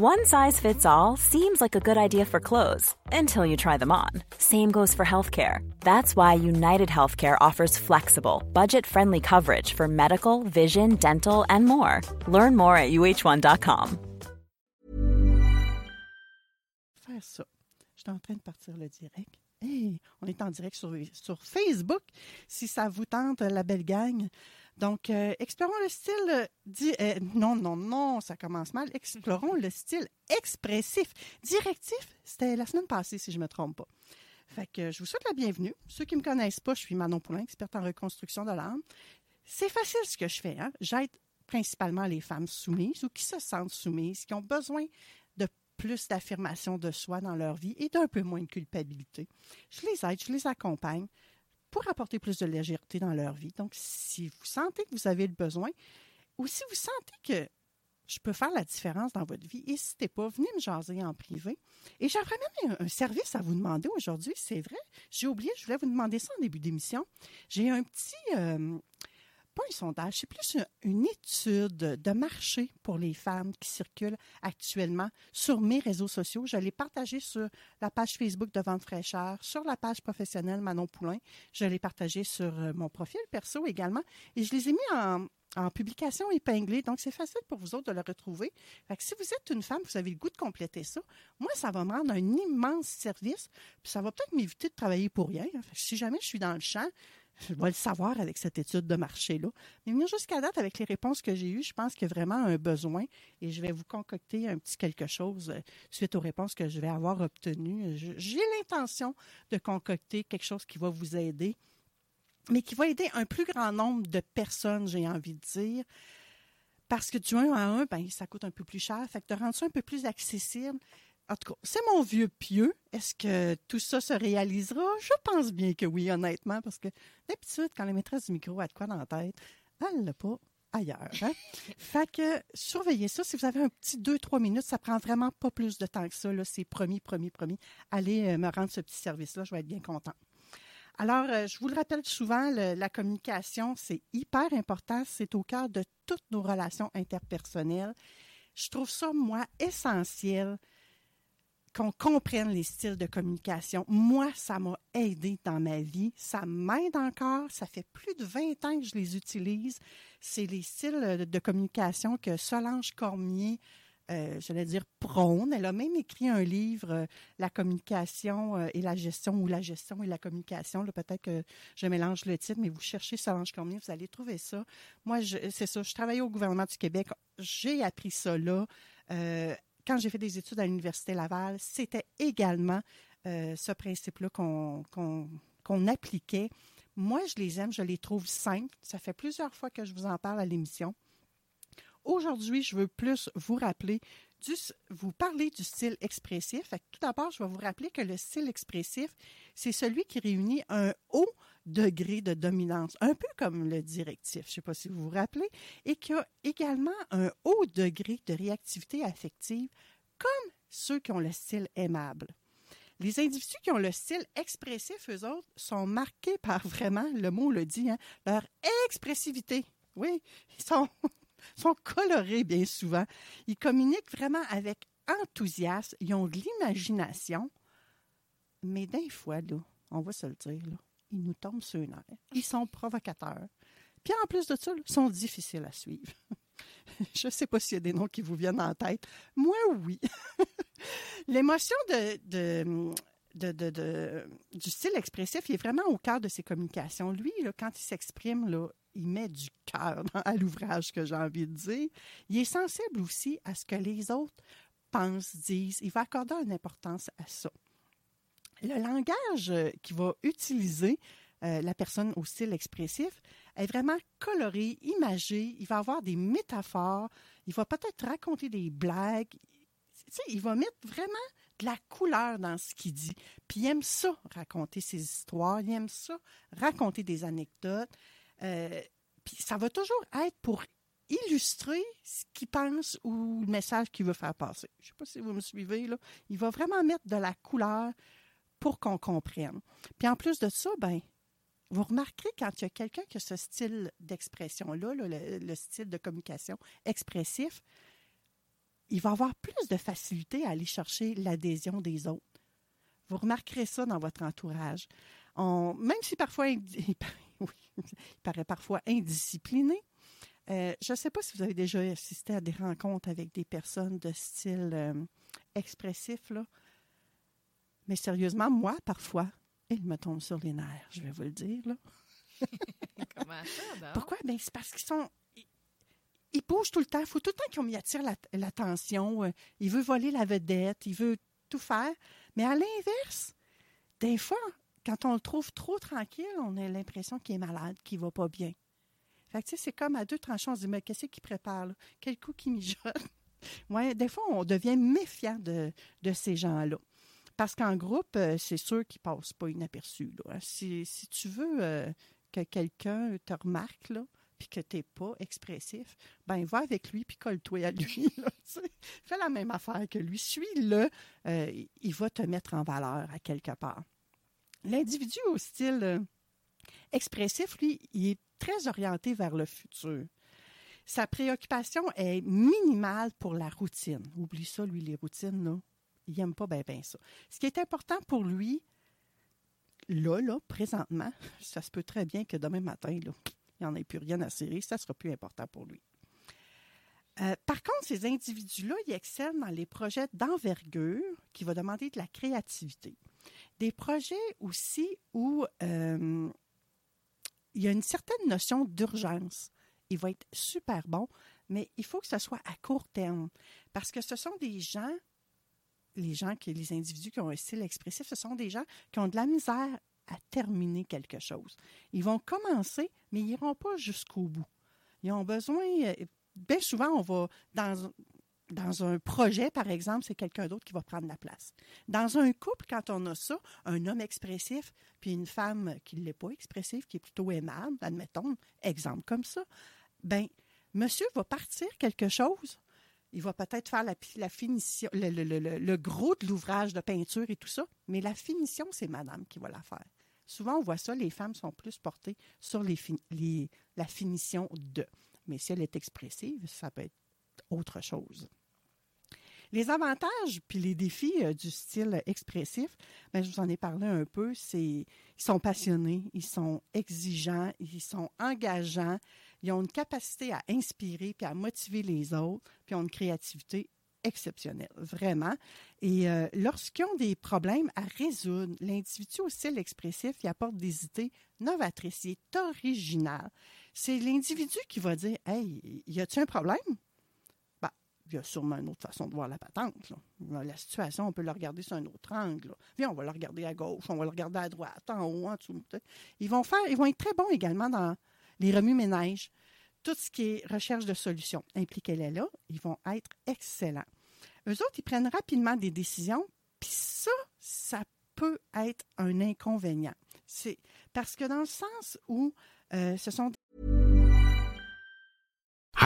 One size fits all seems like a good idea for clothes until you try them on. Same goes for healthcare. That's why United Healthcare offers flexible, budget friendly coverage for medical, vision, dental, and more. Learn more at uh1.com. Faire ça. Je suis en train de partir le direct. Hey, on est en direct sur, sur Facebook, si ça vous tente, la belle gang. Donc, euh, explorons le style. euh, euh, non, non, non, ça commence mal. Explorons le style expressif. Directif, c'était la semaine passée, si je ne me trompe pas. Fait que je vous souhaite la bienvenue. Ceux qui ne me connaissent pas, je suis Manon Poulain, experte en reconstruction de l'âme. C'est facile ce que je fais. Hein? J'aide principalement les femmes soumises ou qui se sentent soumises, qui ont besoin de plus d'affirmation de soi dans leur vie et d'un peu moins de culpabilité. Je les aide, je les accompagne pour apporter plus de légèreté dans leur vie. Donc, si vous sentez que vous avez le besoin, ou si vous sentez que je peux faire la différence dans votre vie, n'hésitez pas, venez me jaser en privé. Et j'aurais même un, service à vous demander aujourd'hui, c'est vrai. J'ai oublié, je voulais vous demander ça en début d'émission. J'ai un petit, euh, pas un sondage, c'est plus une, étude de marché pour les femmes qui circulent actuellement sur mes réseaux sociaux. Je l'ai partagé sur la page Facebook de Vente Fraîcheur, sur la page professionnelle Manon Poulain. Je l'ai partagé sur euh, mon profil perso également. Et je les ai mis en, publication épinglée. Donc, c'est facile pour vous autres de le retrouver. Si vous êtes une femme, vous avez le goût de compléter ça. Moi, ça va me rendre un immense service. Puis ça va peut-être m'éviter de travailler pour rien. Si jamais je suis dans le champ, je vais le savoir avec cette étude de marché-là. Mais venir jusqu'à date avec les réponses que j'ai eues, je pense qu'il y a vraiment un besoin et je vais vous concocter un petit quelque chose euh, suite aux réponses que je vais avoir obtenues. J'ai l'intention de concocter quelque chose qui va vous aider, mais qui va aider un plus grand nombre de personnes, j'ai envie de dire. Parce que du 1 à 1, ben, ça coûte un peu plus cher. Fait que de rendre ça un peu plus accessible, en tout cas, c'est mon vieux pieux. Est-ce que tout ça se réalisera? Je pense bien que oui, honnêtement, parce que d'habitude, quand la maîtresse du micro a de quoi dans la tête, elle l'a pas ailleurs. hein? fait que surveillez ça. Si vous avez un petit 2-3 minutes, ça prend vraiment pas plus de temps que ça. là. C'est promis, promis, promis. Allez euh, me rendre ce petit service-là, je vais être bien content. Alors, euh, je vous le rappelle souvent, le- la communication, c'est hyper important. C'est au cœur de toutes nos relations interpersonnelles. Je trouve ça, moi, essentiel qu'on comprenne les styles de communication. Moi, ça m'a aidé dans ma vie. Ça m'aide encore. Ça fait plus de 20 ans que je les utilise. C'est les styles de communication que Solange Cormier, euh, j'allais dire, prône. Elle a même écrit un livre, euh, La communication euh, et la gestion, ou La gestion et la communication. Peut-être que je mélange le titre, mais vous cherchez Solange Cormier, vous allez trouver ça. Moi, c'est ça. Je travaillais au gouvernement du Québec. J'ai appris ça là. Euh, quand j'ai fait des études à l'Université Laval, c'était également euh, ce principe-là qu'on appliquait. Moi, je les aime, je les trouve simples. Ça fait plusieurs fois que je vous en parle à l'émission. Aujourd'hui, je veux plus vous rappeler, du, vous parler du style expressif. Tout d'abord, je vais vous rappeler que le style expressif, c'est celui qui réunit un haut degré de dominance, un peu comme le directif, je ne sais pas si vous vous rappelez, et qui a également un haut degré de réactivité affective, comme ceux qui ont le style aimable. Les individus qui ont le style expressif, eux autres, sont marqués par vraiment, le mot le dit, hein, leur expressivité. Oui, ils sont, sont colorés bien souvent. Ils communiquent vraiment avec enthousiasme. Ils ont de l'imagination. Mais des fois, là, on va se le dire, là, ils nous tombent sur les nerfs. Ils sont provocateurs. Puis en plus de ça, ils sont difficiles à suivre. Je ne sais pas s'il y a des noms qui vous viennent en tête. Moi, oui. L'émotion de, de, de, de- du style expressif, il est vraiment au cœur de ses communications. Lui, quand il s'exprime, il met du cœur à l'ouvrage, que j'ai envie de dire. Il est sensible aussi à ce que les autres pensent, disent. Il va accorder une importance à ça. Le langage euh, qu'il va utiliser, euh, la personne au style expressif, est vraiment coloré, imagé. Il va avoir des métaphores. Il va peut-être raconter des blagues. sais, il va mettre vraiment de la couleur dans ce qu'il dit. Puis il aime ça, raconter ses histoires, il aime ça, raconter des anecdotes. Euh, puis ça va toujours être pour illustrer ce qu'il pense ou le message qu'il veut faire passer. Je ne sais pas si vous me suivez, là. Il va vraiment mettre de la couleur pour qu'on comprenne. Puis en plus de ça, ben, vous remarquerez quand il y a quelqu'un qui a ce style d'expression-là, le, le, style de communication expressif, il va avoir plus de facilité à aller chercher l'adhésion des autres. Vous remarquerez ça dans votre entourage. Même si parfois il, paraît parfois indiscipliné, euh, je ne sais pas si vous avez déjà assisté à des rencontres avec des personnes de style euh, expressif. Mais sérieusement, moi, parfois, il me tombe sur les nerfs, je vais vous le dire. Là. Comment ça, Pourquoi? Ben, c'est parce qu'ils sont. Ils, bougent tout le temps. Il faut tout le temps qu'ils attirent l'attention. Euh, il veut voler la vedette. Il veut tout faire. Mais à l'inverse, des fois, quand on le trouve trop tranquille, on a l'impression qu'il est malade, qu'il ne va pas bien. Fait que, c'est comme à deux tranchants, on se dit, mais qu'est-ce qu'il prépare, là? Quel coup qui mijote? ouais, des fois, on devient méfiant de, de ces gens-là. Parce qu'en groupe, euh, c'est sûr qu'ils ne passent pas inaperçus. Hein. Si, tu veux euh, que quelqu'un te remarque, là, puis que tu n'es pas expressif, ben va avec lui puis colle-toi à lui. Fais la même affaire que lui. Suis-le. Euh, il va te mettre en valeur à quelque part. L'individu au style expressif, lui, il est très orienté vers le futur. Sa préoccupation est minimale pour la routine. Oublie ça, lui, les routines, là. Il n'aime pas bien ben ça. Ce qui est important pour lui, là, là, présentement, ça se peut très bien que demain matin, là, il n'y en ait plus rien à serrer, ça sera plus important pour lui. Euh, par contre, ces individus-là, ils excellent dans les projets d'envergure qui vont demander de la créativité. Des projets aussi où euh, il y a une certaine notion d'urgence. Il va être super bon, mais il faut que ce soit à court terme parce que ce sont des gens les gens, qui, les individus qui ont un style expressif, ce sont des gens qui ont de la misère à terminer quelque chose. Ils vont commencer, mais ils n'iront pas jusqu'au bout. Ils ont besoin, euh, bien souvent, on va dans, dans un projet, par exemple, c'est quelqu'un d'autre qui va prendre la place. Dans un couple, quand on a ça, un homme expressif, puis une femme qui ne l'est pas expressive, qui est plutôt aimable, admettons, exemple comme ça, ben monsieur va partir quelque chose il va peut-être faire la, finition, le, gros de l'ouvrage de peinture et tout ça, mais la finition, c'est madame qui va la faire. Souvent, on voit ça, les femmes sont plus portées sur la finition de. Mais si elle est expressive, ça peut être autre chose. Les avantages puis les défis euh, du style expressif, ben, je vous en ai parlé un peu, c'est ils sont passionnés, ils sont exigeants, ils sont engageants, ils ont une capacité à inspirer puis à motiver les autres, puis ont une créativité exceptionnelle, vraiment. Et euh, lorsqu'ils ont des problèmes à résoudre, l'individu au style expressif, il apporte des idées novatrices, il est original. C'est l'individu qui va dire Hey, y a-t-il un problème? Il y a sûrement une autre façon de voir la patente. La situation, on peut la regarder sur un autre angle. Viens, on va la regarder à gauche, on va la regarder à droite, en haut, en dessous. Ils vont faire, ils vont être très bons également dans les remue-ménages, tout ce qui est recherche de solutions. Impliquez-les là, ils vont être excellents. Eux autres, ils prennent rapidement des décisions, puis ça, ça peut être un inconvénient. C'est parce que dans le sens où euh, ce sont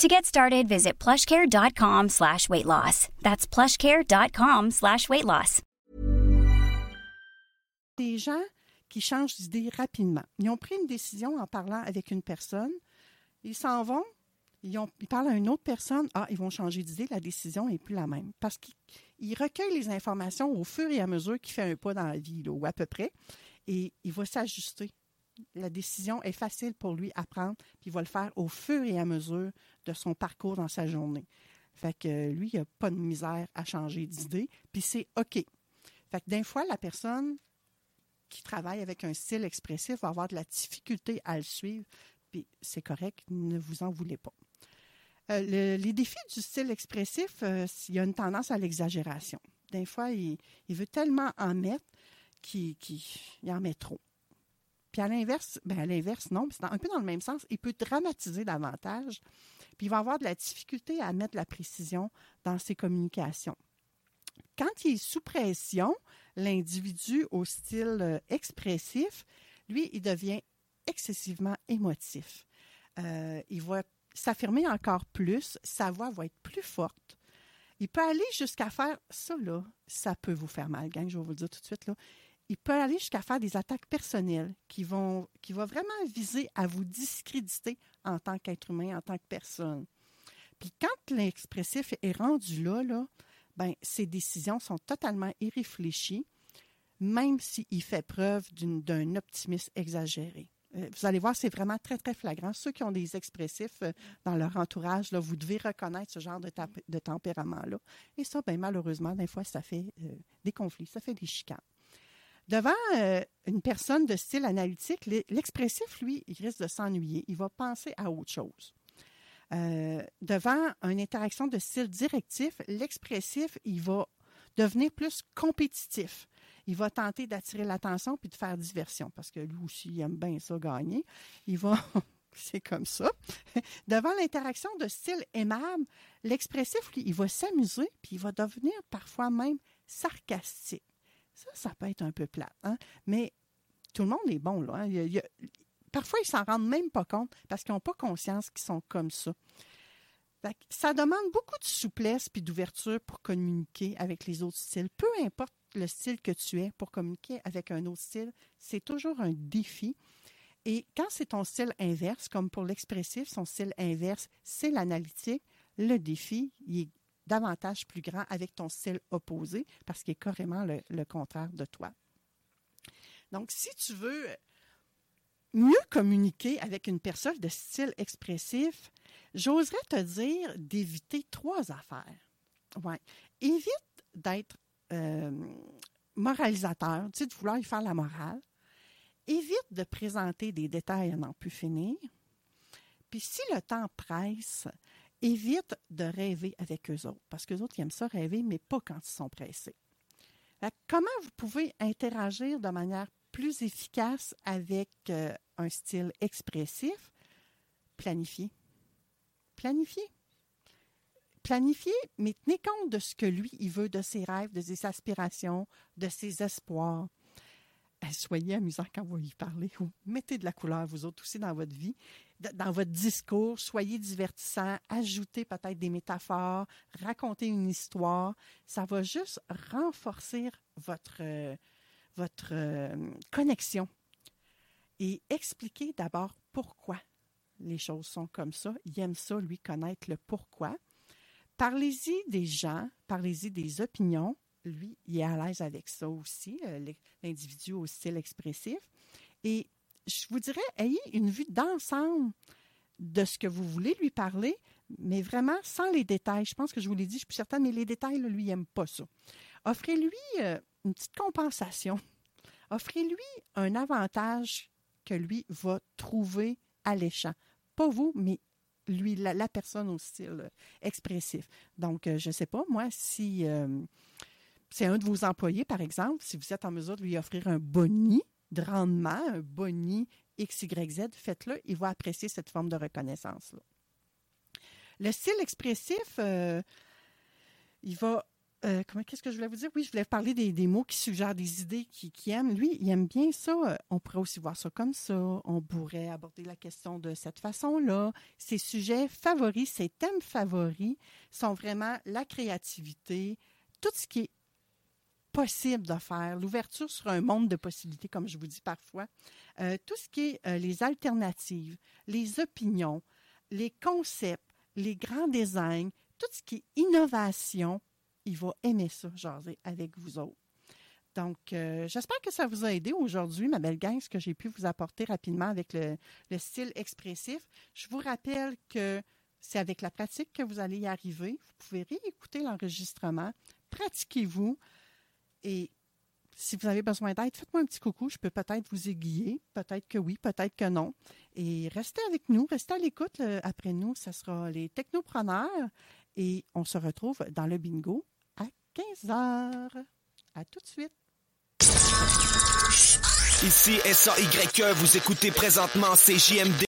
To get started, visit plushcare.com slash weight loss. That's plushcare.com slash weight loss. Des gens qui changent d'idée rapidement. Ils ont pris une décision en parlant avec une personne. Ils s'en vont, ils, parlent à une autre personne. Ah, ils vont changer d'idée, la décision n'est plus la même. Parce qu'ils recueillent les informations au fur et à mesure qu'il fait un pas dans la vie, ou à peu près, et il va s'ajuster. La décision est facile pour lui à prendre, puis il va le faire au fur et à mesure de son parcours dans sa journée. Fait que lui, il n'a pas de misère à changer d'idée, puis c'est OK. Fait que d'un fois, la personne qui travaille avec un style expressif va avoir de la difficulté à le suivre, puis c'est correct, ne vous en voulez pas. Euh, les défis du style expressif, euh, il y a une tendance à l'exagération. Des fois, il, veut tellement en mettre qu'il en met trop. Puis à l'inverse, ben à l'inverse, non, c'est un peu dans le même sens. Il peut dramatiser davantage, puis il va avoir de la difficulté à mettre la précision dans ses communications. Quand il est sous pression, l'individu au style euh, expressif, lui, il devient excessivement émotif. Euh, il va s'affirmer encore plus, sa voix va être plus forte. Il peut aller jusqu'à faire ça, là, ça peut vous faire mal, gang, je vais vous le dire tout de suite, là. Il peut aller jusqu'à faire des attaques personnelles qui vont, vraiment viser à vous discréditer en tant qu'être humain, en tant que personne. Puis quand l'expressif est rendu là, là ben, ses décisions sont totalement irréfléchies, même s'il fait preuve d'un optimisme exagéré. Euh, vous allez voir, c'est vraiment très, très flagrant. Ceux qui ont des expressifs euh, dans leur entourage, là, vous devez reconnaître ce genre de, de tempérament-là. Et ça, ben, malheureusement, des fois, ça fait euh, des conflits, ça fait des chicanes. Devant une personne de style analytique, l'expressif, lui, il risque de s'ennuyer. Il va penser à autre chose. Euh, devant une interaction de style directif, l'expressif, il va devenir plus compétitif. Il va tenter d'attirer l'attention puis de faire diversion parce que lui aussi, il aime bien ça gagner. Il va. C'est comme ça. Devant l'interaction de style aimable, l'expressif, lui, il va s'amuser puis il va devenir parfois même sarcastique. Ça, ça peut être un peu plat, hein? mais tout le monde est bon. Là, hein? parfois, ils s'en rendent même pas compte parce qu'ils n'ont pas conscience qu'ils sont comme ça. ça demande beaucoup de souplesse puis d'ouverture pour communiquer avec les autres styles. Peu importe le style que tu es, pour communiquer avec un autre style, c'est toujours un défi. Et quand c'est ton style inverse, comme pour l'expressif, son style inverse, c'est l'analytique, le défi, il est davantage plus grand avec ton style opposé parce qu'il est carrément le contraire de toi. Donc, si tu veux mieux communiquer avec une personne de style expressif, j'oserais te dire d'éviter trois affaires. Ouais. Évite d'être euh, moralisateur, tu sais, de vouloir y faire la morale. Évite de présenter des détails à n'en plus finir. Puis si le temps presse, évite de rêver avec eux autres, parce que autres, ils aiment ça rêver, mais pas quand ils sont pressés. comment vous pouvez interagir de manière plus efficace avec euh, un style expressif, planifier. Planifier. Planifier, mais tenez compte de ce que lui, il veut, de ses rêves, de ses aspirations, de ses espoirs. Eh, soyez amusant quand vous y parlez. Mettez de la couleur, vous autres aussi, dans votre vie, dans votre discours. Soyez divertissant. Ajoutez peut-être des métaphores. Racontez une histoire. Ça va juste renforcer votre, euh, votre euh, connexion et expliquer d'abord pourquoi les choses sont comme ça. Il aime ça, lui, connaître le pourquoi. Parlez-y des gens, parlez-y des opinions. Lui, il est à l'aise avec ça aussi, euh, l'individu au style expressif. Et je vous dirais, ayez une vue d'ensemble de ce que vous voulez lui parler, mais vraiment sans les détails. Je pense que je vous l'ai dit, je suis certaine, mais les détails, lui, il n'aime pas ça. Offrez-lui euh, une petite compensation. Offrez-lui un avantage que lui va trouver alléchant. Pas vous, mais lui, la, personne au style expressif. Donc, euh, je ne sais pas, moi, si euh, c'est un de vos employés, par exemple, si vous êtes en mesure de lui offrir un boni de un boni XYZ, faites-le, il va apprécier cette forme de reconnaissance-là. Le style expressif, euh, il va euh, comment qu'est-ce que je voulais vous dire? Oui, je voulais parler des, mots qui suggèrent des idées qui, qui aiment. Lui, il aime bien ça. On pourrait aussi voir ça comme ça. On pourrait aborder la question de cette façon-là. Ses sujets favoris, ses thèmes favoris sont vraiment la créativité, tout ce qui est possible de faire, l'ouverture sur un monde de possibilités, comme je vous dis parfois, euh, tout ce qui est euh, les alternatives, les opinions, les concepts, les grands designs, tout ce qui est innovation, il va aimer ça, jaser avec vous autres. Donc, euh, j'espère que ça vous a aidé aujourd'hui, ma belle gang, ce que j'ai pu vous apporter rapidement avec le, le style expressif. Je vous rappelle que c'est avec la pratique que vous allez y arriver. Vous pouvez réécouter l'enregistrement. Pratiquez-vous. Et si vous avez besoin d'aide, faites-moi un petit coucou. Je peux peut-être vous aiguiller. Peut-être que oui, peut-être que non. Et restez avec nous. Restez à l'écoute. Le- Après nous, ce sera les technopreneurs. Et on se retrouve dans le bingo à 15 heures. À tout de suite. Ici SAYE, vous écoutez présentement CJMD